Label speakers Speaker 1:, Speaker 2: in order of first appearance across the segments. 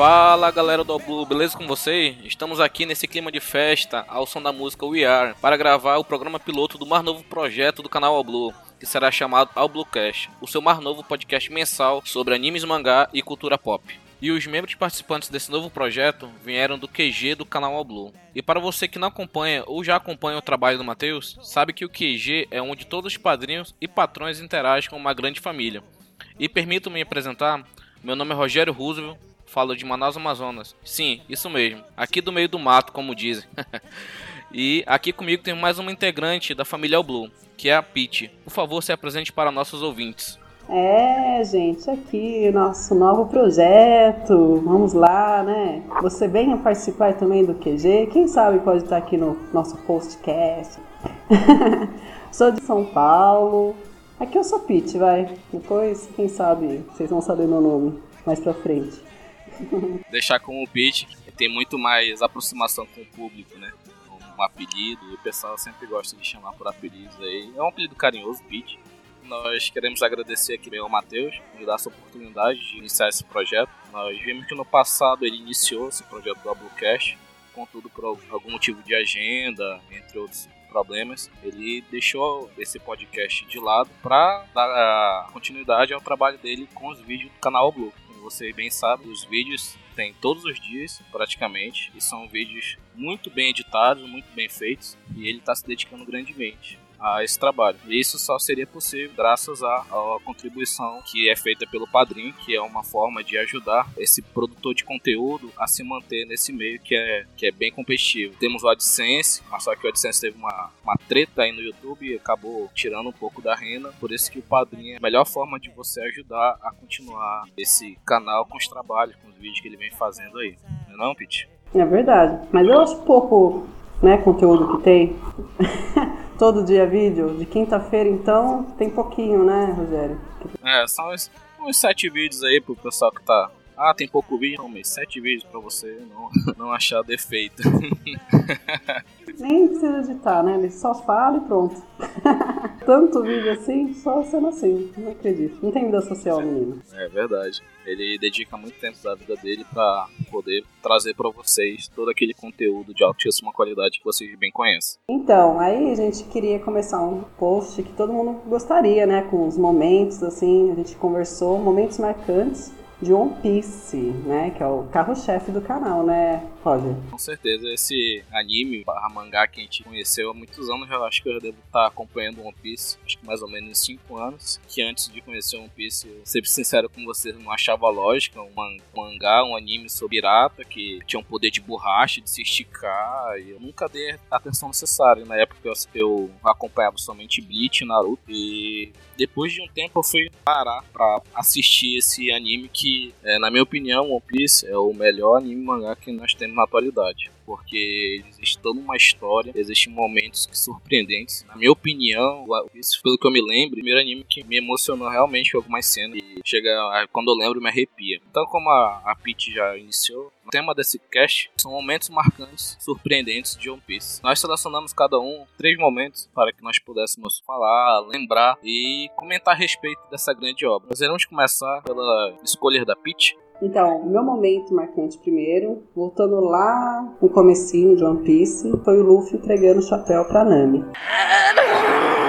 Speaker 1: Fala galera do Blue, beleza com vocês? Estamos aqui nesse clima de festa, ao som da música We Are, para gravar o programa piloto do mais novo projeto do canal All Blue, que será chamado All Bluecast, o seu mais novo podcast mensal sobre animes, mangá e cultura pop. E os membros participantes desse novo projeto vieram do QG do canal All Blue. E para você que não acompanha ou já acompanha o trabalho do Matheus, sabe que o QG é onde todos os padrinhos e patrões interagem com uma grande família. E permito-me apresentar, meu nome é Rogério Roosevelt, falo de Manaus, Amazonas. Sim, isso mesmo, aqui do meio do mato, como dizem. e aqui comigo tem mais uma integrante da família Blue, que é a Pete. Por favor, se apresente para nossos ouvintes.
Speaker 2: É, gente, aqui nosso novo projeto. Vamos lá, né? Você venha participar também do QG. Quem sabe pode estar aqui no nosso postcast. sou de São Paulo. Aqui eu sou Pete, vai. Depois, quem sabe, vocês vão saber meu nome mais pra frente.
Speaker 1: Deixar com o Pete tem muito mais aproximação com o público, né? Um apelido, e o pessoal sempre gosta de chamar por apelidos aí. É um apelido carinhoso, Pete nós queremos agradecer aqui ao Matheus por dar essa oportunidade de iniciar esse projeto. Nós vimos que no passado ele iniciou esse projeto do Ablucast, contudo por algum motivo de agenda, entre outros problemas, ele deixou esse podcast de lado para dar continuidade ao trabalho dele com os vídeos do canal Blue. Como você bem sabe, os vídeos tem todos os dias, praticamente, e são vídeos muito bem editados, muito bem feitos, e ele está se dedicando grandemente a esse trabalho. E isso só seria possível graças à, à contribuição que é feita pelo padrinho, que é uma forma de ajudar esse produtor de conteúdo a se manter nesse meio que é, que é bem competitivo. Temos o AdSense, mas só que o AdSense teve uma, uma treta aí no YouTube e acabou tirando um pouco da renda, por isso que o padrinho é a melhor forma de você ajudar a continuar esse canal com os trabalhos, com os vídeos que ele vem fazendo aí. Não é não, Pete?
Speaker 2: É verdade, mas eu acho pouco né, conteúdo que tem. todo dia vídeo. De quinta-feira, então, tem pouquinho, né, Rogério?
Speaker 1: É, são uns, uns sete vídeos aí pro pessoal que tá. Ah, tem pouco vídeo, não, mas sete vídeos pra você não, não achar defeito.
Speaker 2: Nem precisa editar, né? Ele só fala e pronto. Tanto vídeo assim, só sendo assim. Não acredito. Não tem vida social, menino.
Speaker 1: É verdade. Ele dedica muito tempo da vida dele para poder trazer para vocês todo aquele conteúdo de altíssima qualidade que vocês bem conhecem.
Speaker 2: Então, aí a gente queria começar um post que todo mundo gostaria, né? Com os momentos, assim, a gente conversou, momentos marcantes de One Piece, né? Que é o carro-chefe do canal, né, Roger?
Speaker 1: Com certeza, esse anime, barra mangá que a gente conheceu há muitos anos, eu acho que eu devo estar acompanhando One Piece, acho que mais ou menos 5 anos, que antes de conhecer One Piece, eu, ser sincero com vocês, não achava lógica um mangá, um anime sobre pirata, que tinha um poder de borracha, de se esticar, e eu nunca dei a atenção necessária. Na época eu, eu acompanhava somente Bleach, Naruto, e depois de um tempo eu fui parar pra assistir esse anime que é, na minha opinião, One Piece é o melhor anime mangá que nós temos na atualidade. Porque existe toda uma história, existem momentos surpreendentes. Na minha opinião, isso pelo que eu me lembro, o primeiro anime que me emocionou realmente foi algumas cenas. E chega, quando eu lembro, me arrepia. Então, como a, a Peach já iniciou, o tema desse cast são momentos marcantes, surpreendentes de One Piece. Nós selecionamos cada um três momentos para que nós pudéssemos falar, lembrar e comentar a respeito dessa grande obra. Nós iremos começar pela escolha da Peach.
Speaker 2: Então, meu momento marcante primeiro, voltando lá no comecinho de One Piece, foi o Luffy entregando o chapéu pra Nami.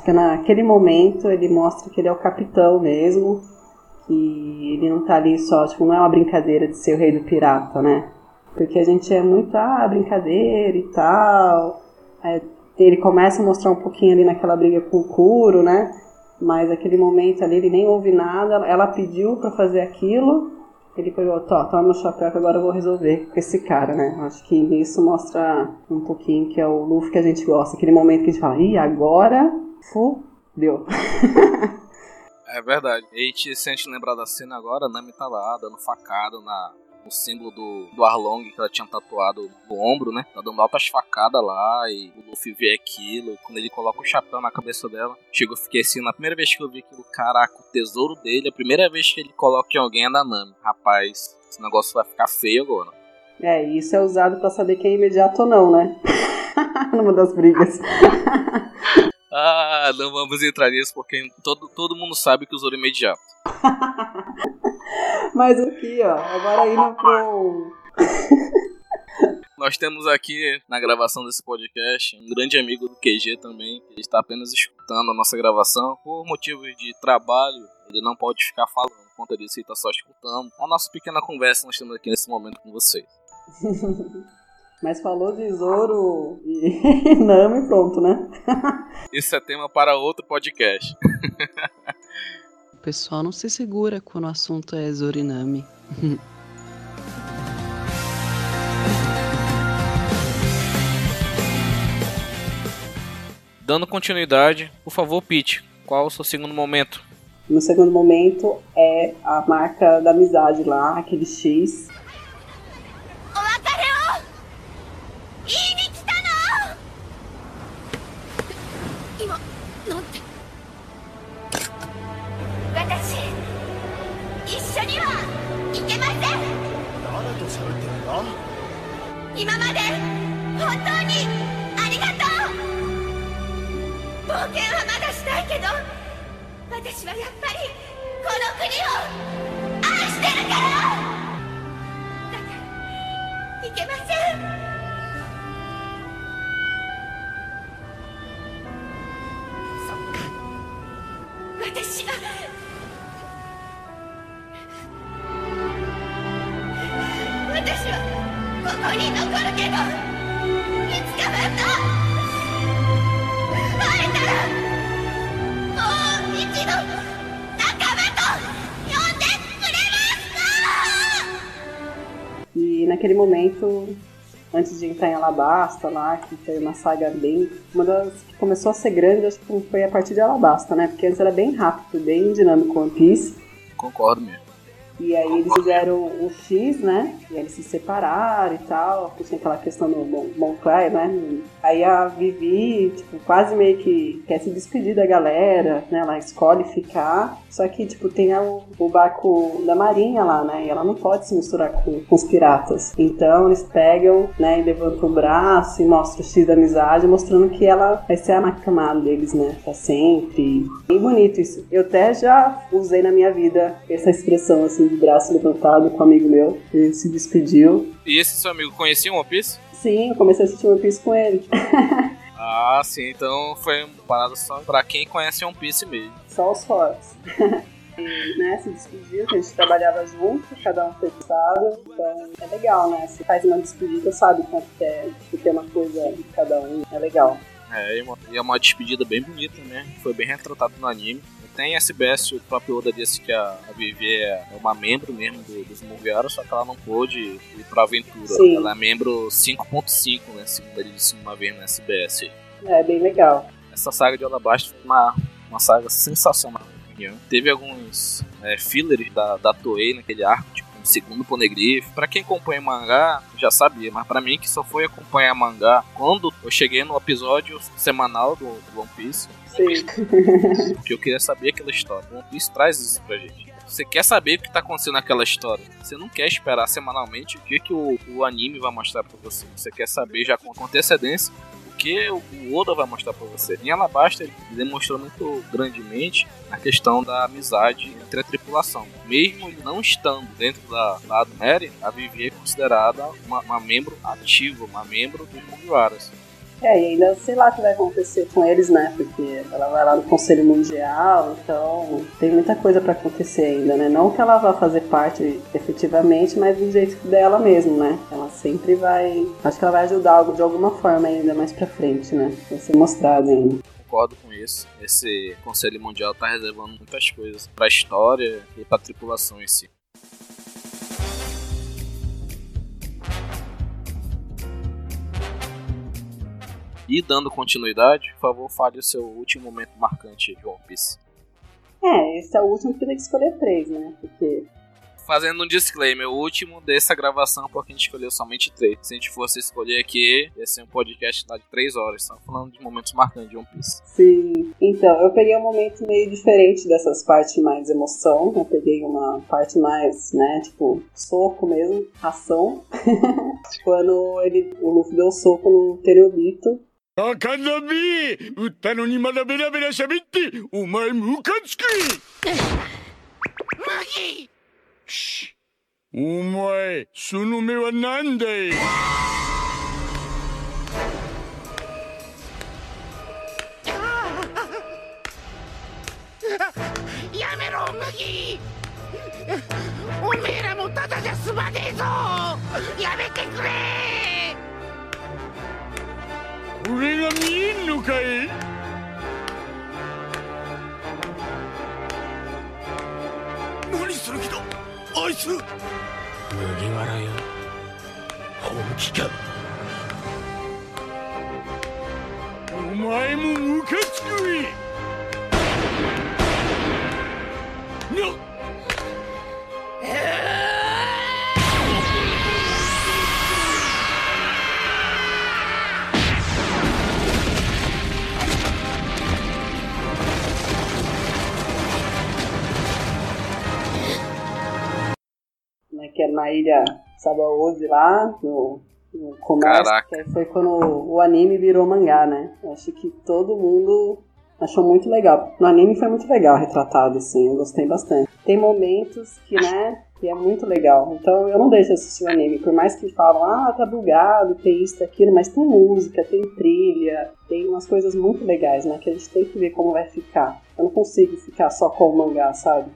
Speaker 2: Acho que naquele momento ele mostra que ele é o capitão mesmo, que ele não tá ali só, tipo, não é uma brincadeira de ser o rei do pirata, né? Porque a gente é muito, ah, brincadeira e tal. É, ele começa a mostrar um pouquinho ali naquela briga com o Kuro, né? Mas aquele momento ali ele nem ouve nada, ela pediu para fazer aquilo Ele pegou, tó, toma meu chapéu que agora eu vou resolver com esse cara, né? Acho que isso mostra um pouquinho que é o Luffy que a gente gosta. Aquele momento que a gente fala, ih, agora fudeu.
Speaker 1: É verdade. E a gente, se a gente lembrar da cena agora, a Nami tá lá dando facada na, no símbolo do, do Arlong que ela tinha tatuado no ombro, né? Tá dando altas facadas lá e o Luffy vê aquilo. Quando ele coloca o chapéu na cabeça dela, chegou, fiquei assim, na primeira vez que eu vi aquilo, caraca, o tesouro dele, a primeira vez que ele coloca em alguém é da Nami. Rapaz, esse negócio vai ficar feio agora.
Speaker 2: É, isso é usado para saber quem é imediato ou não, né? Numa das brigas.
Speaker 1: Ah, não vamos entrar nisso porque todo, todo mundo sabe que Zoro é imediato.
Speaker 2: Mas aqui, ó, agora indo pro.
Speaker 1: Nós temos aqui na gravação desse podcast um grande amigo do QG também. Ele está apenas escutando a nossa gravação. Por motivos de trabalho, ele não pode ficar falando. Por conta disso, ele está só escutando. A nossa pequena conversa nós temos aqui nesse momento com vocês.
Speaker 2: Mas falou de Zoro e Nami, pronto, né?
Speaker 1: Isso é tema para outro podcast.
Speaker 3: o pessoal não se segura quando o assunto é Zoro e Nami.
Speaker 1: Dando continuidade, por favor, Pete, qual o seu segundo momento?
Speaker 2: No segundo momento é a marca da amizade lá, aquele X 験はまだしたいけど私はやっぱりこの国を愛してるから！だからいけません！Momento antes de entrar em Alabasta lá, que foi uma saga bem. Uma das que começou a ser grande, acho que foi a partir de Alabasta, né? Porque antes era bem rápido, bem dinâmico One Piece.
Speaker 1: Concordo mesmo.
Speaker 2: E aí eles fizeram o X, né? E eles se separaram e tal. Porque aquela questão do Monclair, né? Aí a Vivi, tipo, quase meio que quer se despedir da galera, né? Ela escolhe ficar. Só que, tipo, tem o, o barco da marinha lá, né? E ela não pode se misturar com, com os piratas. Então eles pegam, né? E levantam o braço e mostram o X da amizade, mostrando que ela vai ser a macamada deles, né? Pra sempre. Bem bonito isso. Eu até já usei na minha vida essa expressão, assim, de braço levantado com um amigo meu. Ele se despediu.
Speaker 1: E esse seu amigo conhecia One Piece?
Speaker 2: Sim, eu comecei a assistir One Piece com ele.
Speaker 1: ah, sim, então foi uma parada só pra quem conhece One Piece mesmo.
Speaker 2: Só os fortes. e, né, se despediu, que a gente trabalhava junto, cada um foi então é legal, né? Se faz uma despedida, sabe quanto é, que tem uma coisa de cada um, é legal.
Speaker 1: É, e é uma despedida bem bonita, né? Foi bem retratado no anime tem SBS, o próprio Oda disse que a, a Vivi é uma membro mesmo do, dos Mugiwara, só que ela não pôde ir pra aventura. Sim. Ela é membro 5.5, né? Segundo ele disse uma vez no SBS.
Speaker 2: É, bem legal.
Speaker 1: Essa saga de Alabasta foi uma, uma saga sensacional, na minha opinião. Teve alguns é, fillers da, da Toei naquele arco, tipo um segundo Poneglyph. Pra quem acompanha mangá, já sabia, mas para mim que só foi acompanhar mangá quando eu cheguei no episódio semanal do, do One Piece,
Speaker 2: Sim.
Speaker 1: Porque eu queria saber aquela história. One Piece traz isso pra gente. Você quer saber o que tá acontecendo naquela história. Você não quer esperar semanalmente o que, que o, o anime vai mostrar pra você. Você quer saber já com antecedência o Oda vai mostrar pra você. Em Alabasta ele demonstrou muito grandemente a questão da amizade entre a tripulação. Mesmo não estando dentro da, da Mary, a Vivi é considerada uma, uma membro ativa, uma membro dos Mugiwaras.
Speaker 2: É, e ainda sei lá o que vai acontecer com eles, né? Porque ela vai lá no Conselho Mundial, então tem muita coisa para acontecer ainda, né? Não que ela vá fazer parte efetivamente, mas do jeito dela mesmo, né? Ela sempre vai. Acho que ela vai ajudar de alguma forma ainda mais pra frente, né? Vai ser mostrado ainda
Speaker 1: concordo com isso. Esse Conselho Mundial tá reservando muitas coisas para a história e para a tripulação em si. E dando continuidade, por favor, fale o seu último momento marcante de One Piece.
Speaker 2: É, esse é o último que tem que escolher três, né? Porque
Speaker 1: fazendo um disclaimer, o último dessa gravação, porque a gente escolheu somente três. Se a gente fosse escolher aqui, ia ser um podcast lá de três horas. Estamos falando de momentos marcantes de One Piece.
Speaker 2: Sim. Então, eu peguei um momento meio diferente dessas partes mais emoção. Eu peguei uma parte mais, né, tipo, soco mesmo, ação. Quando ele, o Luffy deu um soco no Tenryubito 赤ザビ撃ったのにまだベラベラ喋ってお前ムカつくマギ お前、その目は何だい。やめろ、麦。おめえらもただじゃ済まねえぞ。やめてくれこれが見えんのかい？何する気だ？あいつ。麦わらよ本気か？お前もムカつくいなっ na ilha Sabaody lá, no, no comércio,
Speaker 1: Caraca.
Speaker 2: que foi quando o, anime virou mangá, né? Eu acho que todo mundo achou muito legal. No anime foi muito legal retratado, assim, eu gostei bastante. Tem momentos que, né, que é muito legal. Então eu não deixo de assistir o anime, por mais que falam, ah, tá bugado, tem isso, aquilo, mas tem música, tem trilha, tem umas coisas muito legais, né, que a gente tem que ver como vai ficar. Eu não consigo ficar só com o mangá, sabe?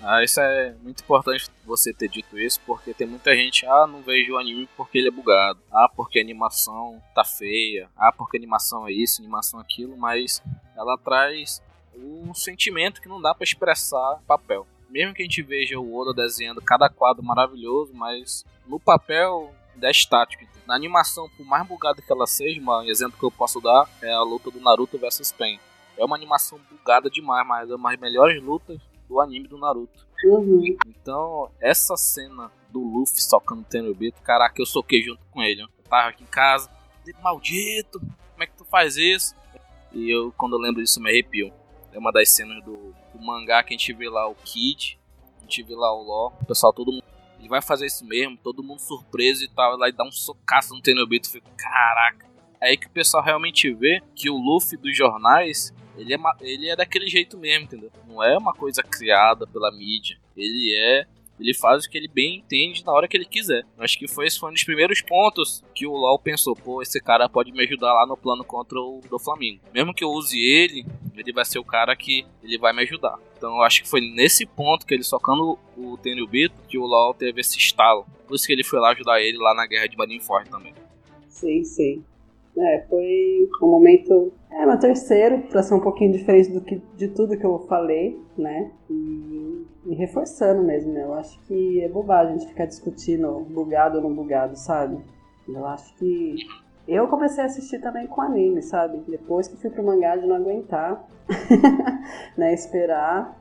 Speaker 1: Ah, isso é muito importante você ter dito isso, porque tem muita gente, ah, não vejo o anime porque ele é bugado, ah, porque a animação tá feia, ah, porque a animação é isso, animação é aquilo, mas ela traz um sentimento que não dá para expressar papel. Mesmo que a gente veja o Oda desenhando cada quadro maravilhoso, mas no papel é estático. Na animação, por mais bugada que ela seja, um exemplo que eu posso dar é a luta do Naruto versus Pen. É uma animação bugada demais, mas é uma das melhores lutas do anime do Naruto.
Speaker 2: Uhum.
Speaker 1: Então, essa cena do Luffy socando o Tenryubito, caraca, eu soquei junto com ele. Eu tava aqui em casa, maldito, como é que tu faz isso? E eu, quando eu lembro disso, me arrepio. É uma das cenas do, do mangá que a gente vê lá o Kid, a gente vê lá o Law, o pessoal, todo mundo. Ele vai fazer isso mesmo, todo mundo surpreso e tal, lá e dá um socaço no Tenryubito. Fico, caraca. É aí que o pessoal realmente vê que o Luffy dos jornais ele é, ele é daquele jeito mesmo, entendeu? Não é uma coisa criada pela mídia. Ele é. Ele faz o que ele bem entende na hora que ele quiser. Acho que foi esse foi um dos primeiros pontos que o LoL pensou: pô, esse cara pode me ajudar lá no plano contra o do Flamengo. Mesmo que eu use ele, ele vai ser o cara que ele vai me ajudar. Então eu acho que foi nesse ponto que ele socando o Tenryubito que o LoL teve esse estalo. Por isso que ele foi lá ajudar ele lá na guerra de Marineford também.
Speaker 2: Sim, sim. É, foi um momento. É, meu terceiro, para ser um pouquinho diferente do que, de tudo que eu falei, né? E, e reforçando mesmo, né? Eu acho que é bobagem a gente ficar discutindo bugado ou não bugado, sabe? Eu acho que. Eu comecei a assistir também com anime, sabe? Depois que fui pro mangá de não aguentar, né? Esperar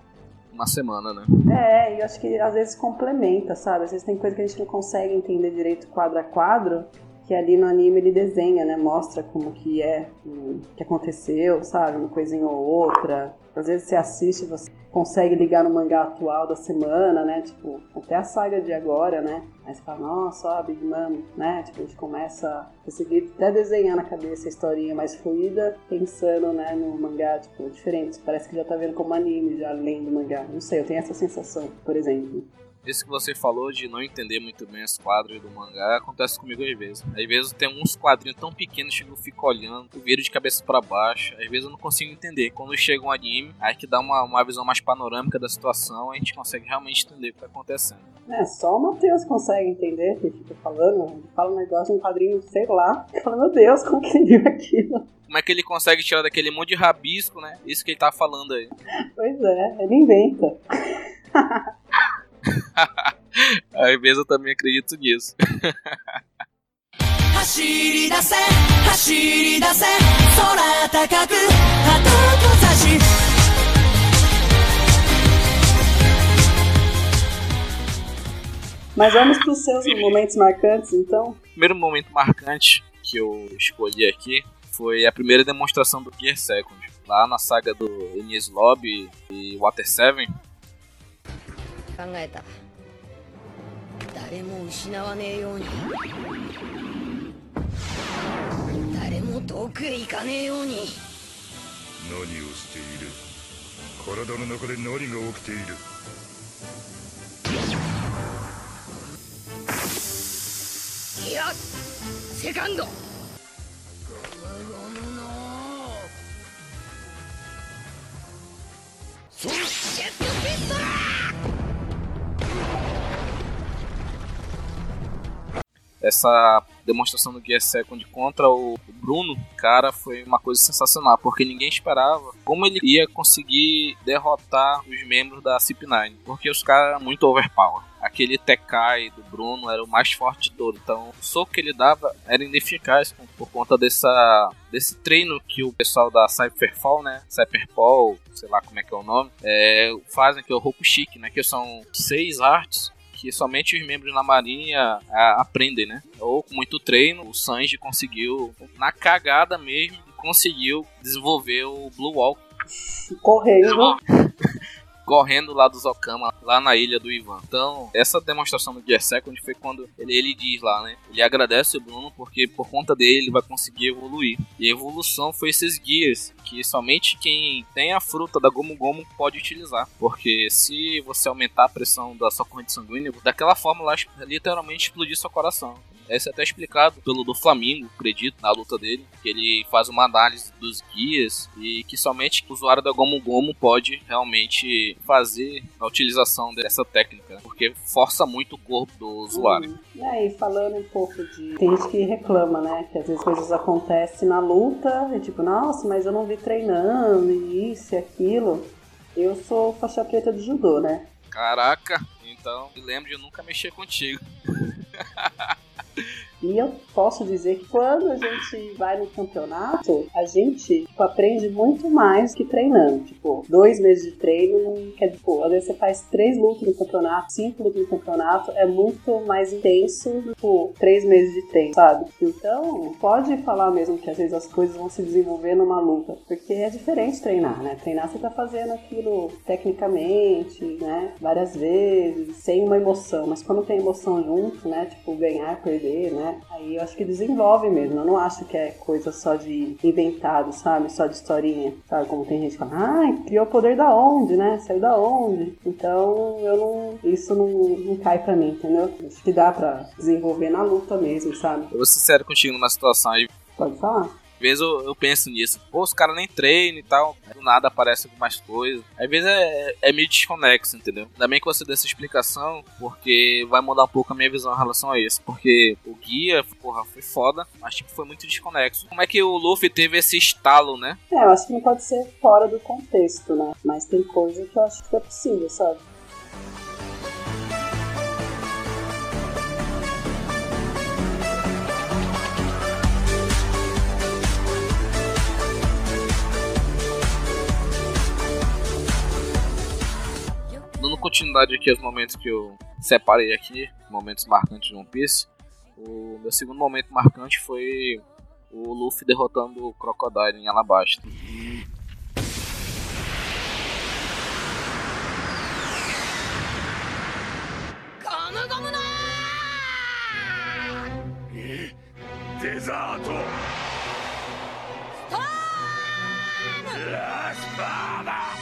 Speaker 1: uma semana, né?
Speaker 2: É, e eu acho que às vezes complementa, sabe? Às vezes tem coisa que a gente não consegue entender direito quadro a quadro, que ali no anime ele desenha, né? Mostra como que é, o que aconteceu, sabe? Uma coisinha ou outra. Às vezes você assiste você consegue ligar no mangá atual da semana, né? Tipo, até a saga de agora, né? Aí você fala, nossa, ó, Big Mom, né? Tipo, a gente começa a conseguir até desenhar na cabeça a historinha mais fluida, pensando, né, no mangá, tipo, diferente. Parece que já tá vendo como anime, já além do mangá. Não sei, eu tenho essa sensação, por exemplo.
Speaker 1: Isso que você falou de não entender muito bem os quadros do mangá acontece comigo às vezes. Às vezes tem uns quadrinhos tão pequenos que eu fico olhando, viro de cabeça para baixo. Às vezes eu não consigo entender. Quando chega um anime, aí que dá uma, uma visão mais panorâmica da situação, a gente consegue realmente entender o que tá acontecendo.
Speaker 2: É, só o Matheus consegue entender, que fica falando, ele fala um negócio, um quadrinho, sei lá. Fala, meu Deus, como que ele viu aquilo?
Speaker 1: Como é que ele consegue tirar daquele monte de rabisco, né? Isso que ele tá falando aí.
Speaker 2: Pois é, ele inventa.
Speaker 1: Às vezes eu também acredito nisso.
Speaker 4: 走り出せ走り出せ空高く旗と差し
Speaker 2: Mas vamos para os seus momentos marcantes, então.
Speaker 1: O primeiro momento marcante que eu escolhi aqui foi a primeira demonstração do Gear Second. Lá na saga do Enies Lobby e Water 7.
Speaker 4: 考えた。誰も失わねえように。誰も遠くへ行かねえように。
Speaker 5: 何をしている？体の中で何が起きている？
Speaker 4: いやセカンド。ゴムゴムの。そジェットピスト Thank you.
Speaker 1: Essa demonstração do Gear Second contra o Bruno, cara, foi uma coisa sensacional, porque ninguém esperava como ele ia conseguir derrotar os membros da CP9, porque os caras eram muito overpower. Aquele Tekai do Bruno era o mais forte de todo, então o soco que ele dava era ineficaz por conta dessa, desse treino que o pessoal da Cypherfall, né, Cypherfall, sei lá como é que é o nome, é, fazem, que é o Rokushiki, né, que são seis artes que somente os membros da marinha a, aprendem, né? Ou com muito treino, o Sanji conseguiu, na cagada mesmo, conseguiu desenvolver o Blue Walk.
Speaker 2: Correndo.
Speaker 1: correndo lá dos Okama, lá na ilha do Ivan. Então, essa demonstração do Gear Second foi quando ele, ele diz lá, né? Ele agradece o Bruno porque por conta dele ele vai conseguir evoluir. E a evolução foi esses guias que somente quem tem a fruta da Gomu Gomu pode utilizar. Porque se você aumentar a pressão da sua corrente sanguínea, daquela forma lá literalmente explodir seu coração. Esse é até explicado pelo do Flamengo, acredito, na luta dele, que ele faz uma análise dos guias e que somente o usuário da Gomu Gomu pode realmente fazer a utilização dessa técnica, porque força muito o corpo do usuário.
Speaker 2: Hum. E aí, falando um pouco de. Tem gente que reclama, né? Que às vezes coisas acontecem na luta, e tipo, nossa, mas eu não vi treinando, e isso e aquilo. Eu sou faixa preta de judô, né?
Speaker 1: Caraca, então me lembro de nunca mexer contigo.
Speaker 2: E eu posso dizer que quando a gente vai no campeonato, a gente tipo, aprende muito mais que treinando. Tipo, dois meses de treino quer dizer, às vezes você faz três lutas no campeonato, cinco lutas no campeonato, é muito mais intenso do que tipo, três meses de treino, sabe? Então, pode falar mesmo que às vezes as coisas vão se desenvolver numa luta, porque é diferente treinar, né? Treinar você tá fazendo aquilo tecnicamente, né? Várias vezes, sem uma emoção, mas quando tem emoção junto, né? Tipo, ganhar, perder, né? Aí eu acho que desenvolve mesmo. Eu não acho que é coisa só de inventado, sabe? Só de historinha, sabe? Como tem gente que fala, ah, criou o poder da onde, né? Saiu da onde? Então eu não. Isso não, não cai pra mim, entendeu? Acho que dá pra desenvolver na luta mesmo, sabe?
Speaker 1: Eu vou ser sincero contigo numa situação aí.
Speaker 2: Pode falar?
Speaker 1: Às vezes eu, eu, penso nisso. Pô, os caras nem treinam e tal. Do nada aparece algumas coisas. Às vezes é, é meio desconexo, entendeu? Ainda bem que você deu essa explicação, porque vai mudar um pouco a minha visão em relação a isso. Porque o guia, porra, foi foda, mas tipo, foi muito desconexo. Como é que o Luffy teve esse estalo, né?
Speaker 2: É, eu acho que não pode ser fora do contexto, né? Mas tem coisa que eu acho que é possível, sabe?
Speaker 1: Continuidade aqui aos momentos que eu separei aqui, momentos marcantes de One Piece, o meu segundo momento marcante foi o Luffy derrotando o Crocodile em Alabasta.
Speaker 5: Deserto! La espada!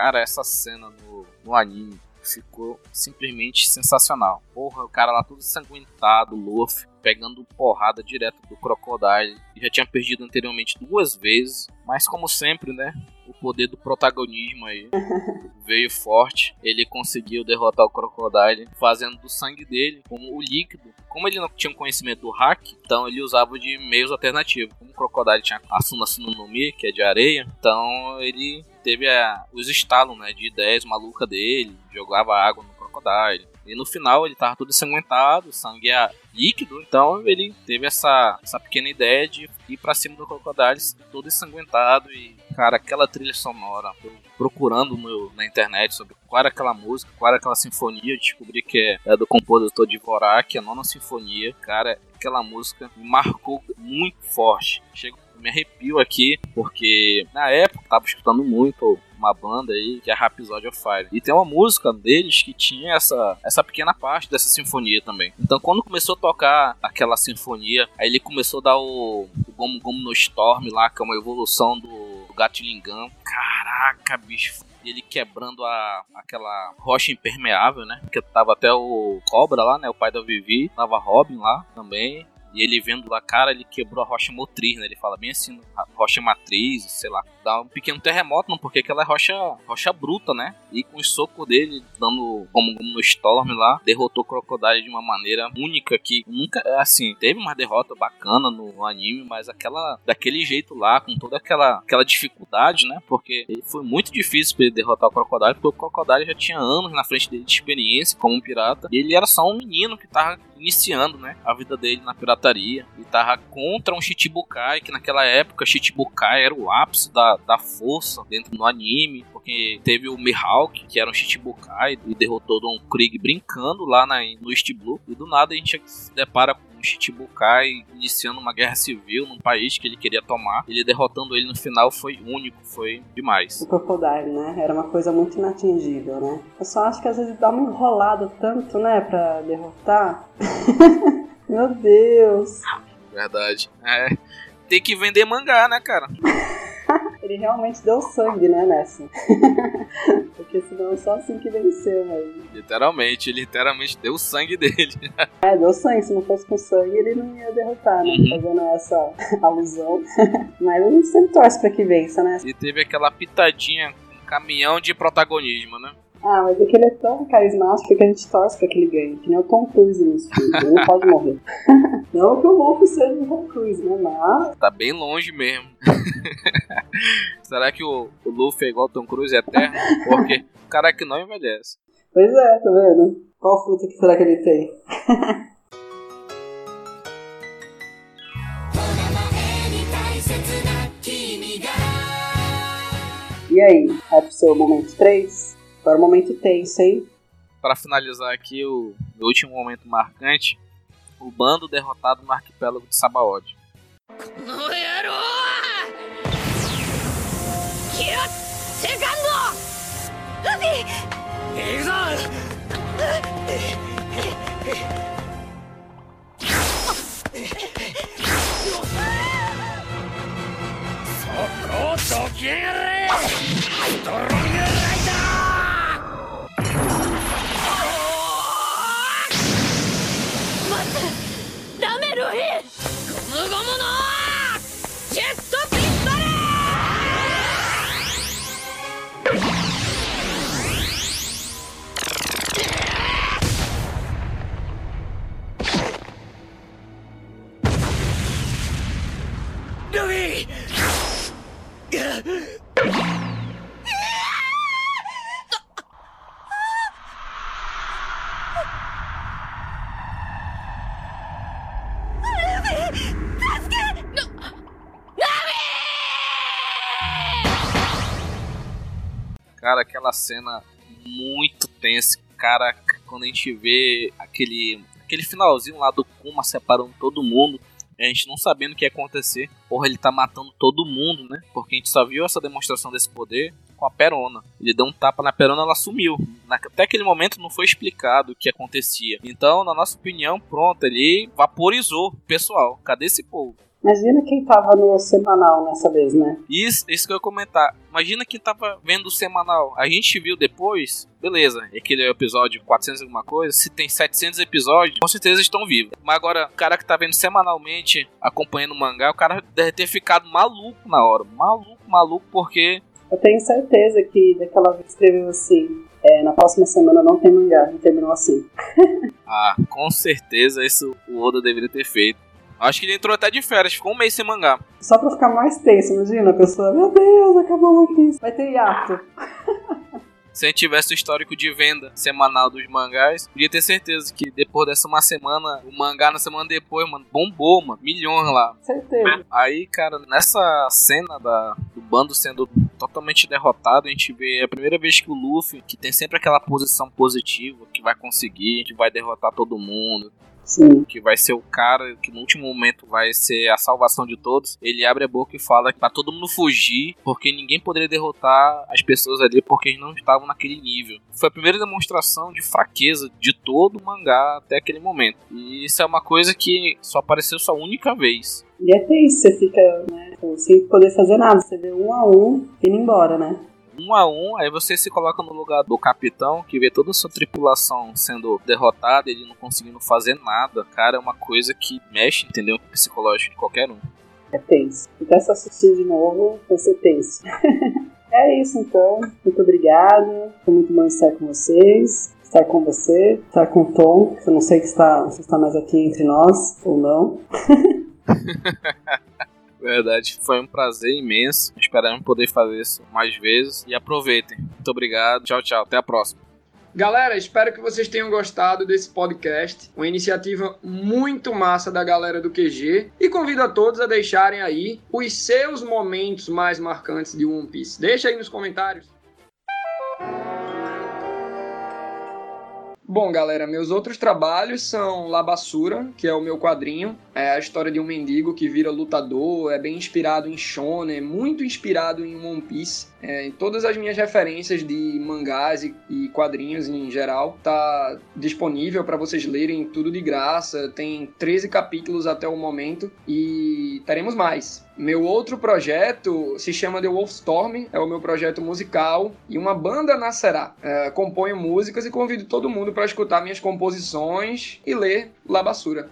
Speaker 1: Cara, essa cena no, no anime ficou simplesmente sensacional. Porra, o cara lá todo ensanguentado, Luffy, pegando porrada direto do Crocodile. Já tinha perdido anteriormente duas vezes, mas como sempre, né? Poder do protagonismo aí veio forte. Ele conseguiu derrotar o Crocodile, fazendo do sangue dele como o líquido. Como ele não tinha conhecimento do hack, então ele usava de meios alternativos. Como o Crocodile tinha a Suna Suna no Mi, que é de areia, então ele teve a, os estalos né, de ideias maluca dele, jogava água no Crocodile. E no final ele tava todo ensanguentado, sangue é líquido, então ele teve essa, essa pequena ideia de ir pra cima do Crocodile todo ensanguentado e, cara, aquela trilha sonora, eu procurando no, na internet sobre qual era aquela música, qual era aquela sinfonia, eu descobri que é, é do compositor de Vorak, a nona sinfonia, cara, aquela música me marcou muito forte. Chega me arrepio aqui, porque na época tava escutando muito uma banda aí que é Rhapsody of Fire. E tem uma música deles que tinha essa, essa pequena parte dessa sinfonia também. Então quando começou a tocar aquela sinfonia, aí ele começou a dar o, o Gomu no Storm lá, que é uma evolução do Gun. Caraca, bicho, ele quebrando a, aquela rocha impermeável, né? Porque tava até o Cobra lá, né? O pai da Vivi, tava Robin lá também. E ele vendo lá, cara, ele quebrou a rocha motriz, né? Ele fala bem assim, rocha matriz, sei lá. Dá um pequeno terremoto, não, porque aquela é rocha, rocha bruta, né? E com o soco dele, dando como, como no Storm lá, derrotou o Crocodile de uma maneira única que nunca, assim, teve uma derrota bacana no anime, mas aquela, daquele jeito lá, com toda aquela, aquela dificuldade, né? Porque foi muito difícil pra ele derrotar o Crocodile, porque o Crocodile já tinha anos na frente dele de experiência como um pirata, e ele era só um menino que tava iniciando, né, a vida dele na pirataria. E tava contra um Shichibukai, que naquela época Shichibukai era o ápice da, da força dentro do anime, porque teve o Mihawk, que era um Shichibukai, e derrotou Don Krieg brincando lá na, no East Blue. E do nada a gente se depara um Shichibukai iniciando uma guerra civil num país que ele queria tomar. Ele derrotando ele no final foi único, foi demais.
Speaker 2: O Crocodile, né? Era uma coisa muito inatingível, né? Eu só acho que às vezes dá uma enrolada tanto, né, pra derrotar. Meu Deus.
Speaker 1: Verdade. É. Tem que vender mangá, né, cara?
Speaker 2: Ele realmente deu sangue, né, nessa. Porque senão é só assim que venceu, mesmo.
Speaker 1: Literalmente, ele literalmente deu o sangue dele.
Speaker 2: É, deu sangue. Se não fosse com sangue, ele não ia derrotar, né?
Speaker 1: Uhum.
Speaker 2: Fazendo essa alusão. Mas a gente sempre torce pra que vença, né?
Speaker 1: E teve aquela pitadinha, um caminhão de protagonismo, né?
Speaker 2: Ah, mas é que ele é tão carismático que a gente torce pra que ele ganhe. Que nem o Tom Cruise nesse filme. Ele não pode morrer. não que o Luffy seja o Tom Cruise, né? Mas
Speaker 1: Tá bem longe mesmo. Será que o, o Luffy é igual ao Tom Cruise é eterno? Porque o cara que não envelhece.
Speaker 2: Pois é, tá vendo? Qual fruta que será que ele tem? E aí, vai pro seu momento 3? Agora o momento tenso, hein?
Speaker 1: Para finalizar aqui o meu último momento marcante, o bando derrotado no arquipélago de Sabaody.
Speaker 4: この
Speaker 1: aquela cena muito tensa. Cara, quando a gente vê aquele, aquele finalzinho lá do Kuma separando todo mundo, a gente não sabendo o que ia acontecer. Porra, ele tá matando todo mundo, né? Porque a gente só viu essa demonstração desse poder com a Perona. Ele deu um tapa na Perona, ela sumiu. Até aquele momento não foi explicado o que acontecia. Então, na nossa opinião, pronto, ele vaporizou o pessoal. Cadê esse povo?
Speaker 2: Imagina quem tava no semanal nessa vez, né?
Speaker 1: Isso, isso que eu ia comentar. Imagina quem tava vendo o semanal. A gente viu depois, beleza, aquele episódio 400 alguma coisa, se tem 700 episódios, com certeza estão vivos. Mas agora, o cara que tá vendo semanalmente, acompanhando o mangá, o cara deve ter ficado maluco na hora. Maluco, maluco, porque...
Speaker 2: Eu tenho certeza que daquela vez escreveu assim, é, na próxima semana não tem mangá, e terminou assim.
Speaker 1: ah, com certeza isso o Oda deveria ter feito. Acho que ele entrou até de férias, ficou um mês sem mangá.
Speaker 2: Só pra ficar mais tenso, imagina a pessoa, meu Deus, acabou o One vai ter hiato.
Speaker 1: Se a gente tivesse o histórico de venda semanal dos mangás, podia ter certeza que depois dessa uma semana, o mangá na semana depois, mano, bombou, mano, milhões lá.
Speaker 2: Certeza.
Speaker 1: Aí, cara, nessa cena da, do bando sendo totalmente derrotado, a gente vê a primeira vez que o Luffy, que tem sempre aquela posição positiva, que vai conseguir, que vai derrotar todo mundo,
Speaker 2: Sim.
Speaker 1: que vai ser o cara que no último momento vai ser a salvação de todos, ele abre a boca e fala para todo mundo fugir, porque ninguém poderia derrotar as pessoas ali porque eles não estavam naquele nível. Foi a primeira demonstração de fraqueza de todo o mangá até aquele momento. E isso é uma coisa que só apareceu só única vez.
Speaker 2: E é triste, você fica né, sem poder fazer nada, você vê um a um indo embora, né?
Speaker 1: Um a um, aí você se coloca no lugar do capitão, que vê toda a sua tripulação sendo derrotada, ele não conseguindo fazer nada. Cara, é uma coisa que mexe, entendeu? O psicológico de qualquer um.
Speaker 2: É tenso. Até se assistir de novo, vai ser tenso. é isso então. Muito obrigada. Foi muito bom estar com vocês. Estar com você, estar com o Tom, que eu não sei que está, se está mais aqui entre nós ou não.
Speaker 1: Verdade, foi um prazer imenso. Esperamos poder fazer isso mais vezes. E aproveitem. Muito obrigado. Tchau, tchau. Até a próxima.
Speaker 6: Galera, espero que vocês tenham gostado desse podcast. Uma iniciativa muito massa da galera do QG. E convido a todos a deixarem aí os seus momentos mais marcantes de One Piece. Deixa aí nos comentários. Bom, galera, meus outros trabalhos são Labassura, que é o meu quadrinho. É a história de um mendigo que vira lutador, é bem inspirado em Shonen, muito inspirado em One Piece. É, em todas as minhas referências de mangás e, e quadrinhos em geral, tá disponível para vocês lerem tudo de graça. Tem 13 capítulos até o momento e teremos mais. Meu outro projeto se chama The Wolfstorm, é o meu projeto musical e uma banda nascerá. É, componho músicas e convido todo mundo para escutar minhas composições e ler Labassura.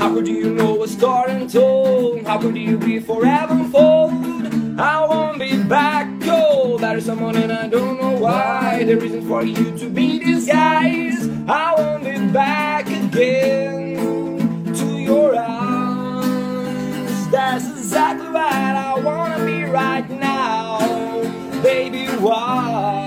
Speaker 6: How could you know a story untold? How could you be forever unfold? I won't be back, oh, there's someone and I don't why. The reason for you to be disguised. I won't be back again to your arms. That's exactly right. I wanna be right now, baby. Why?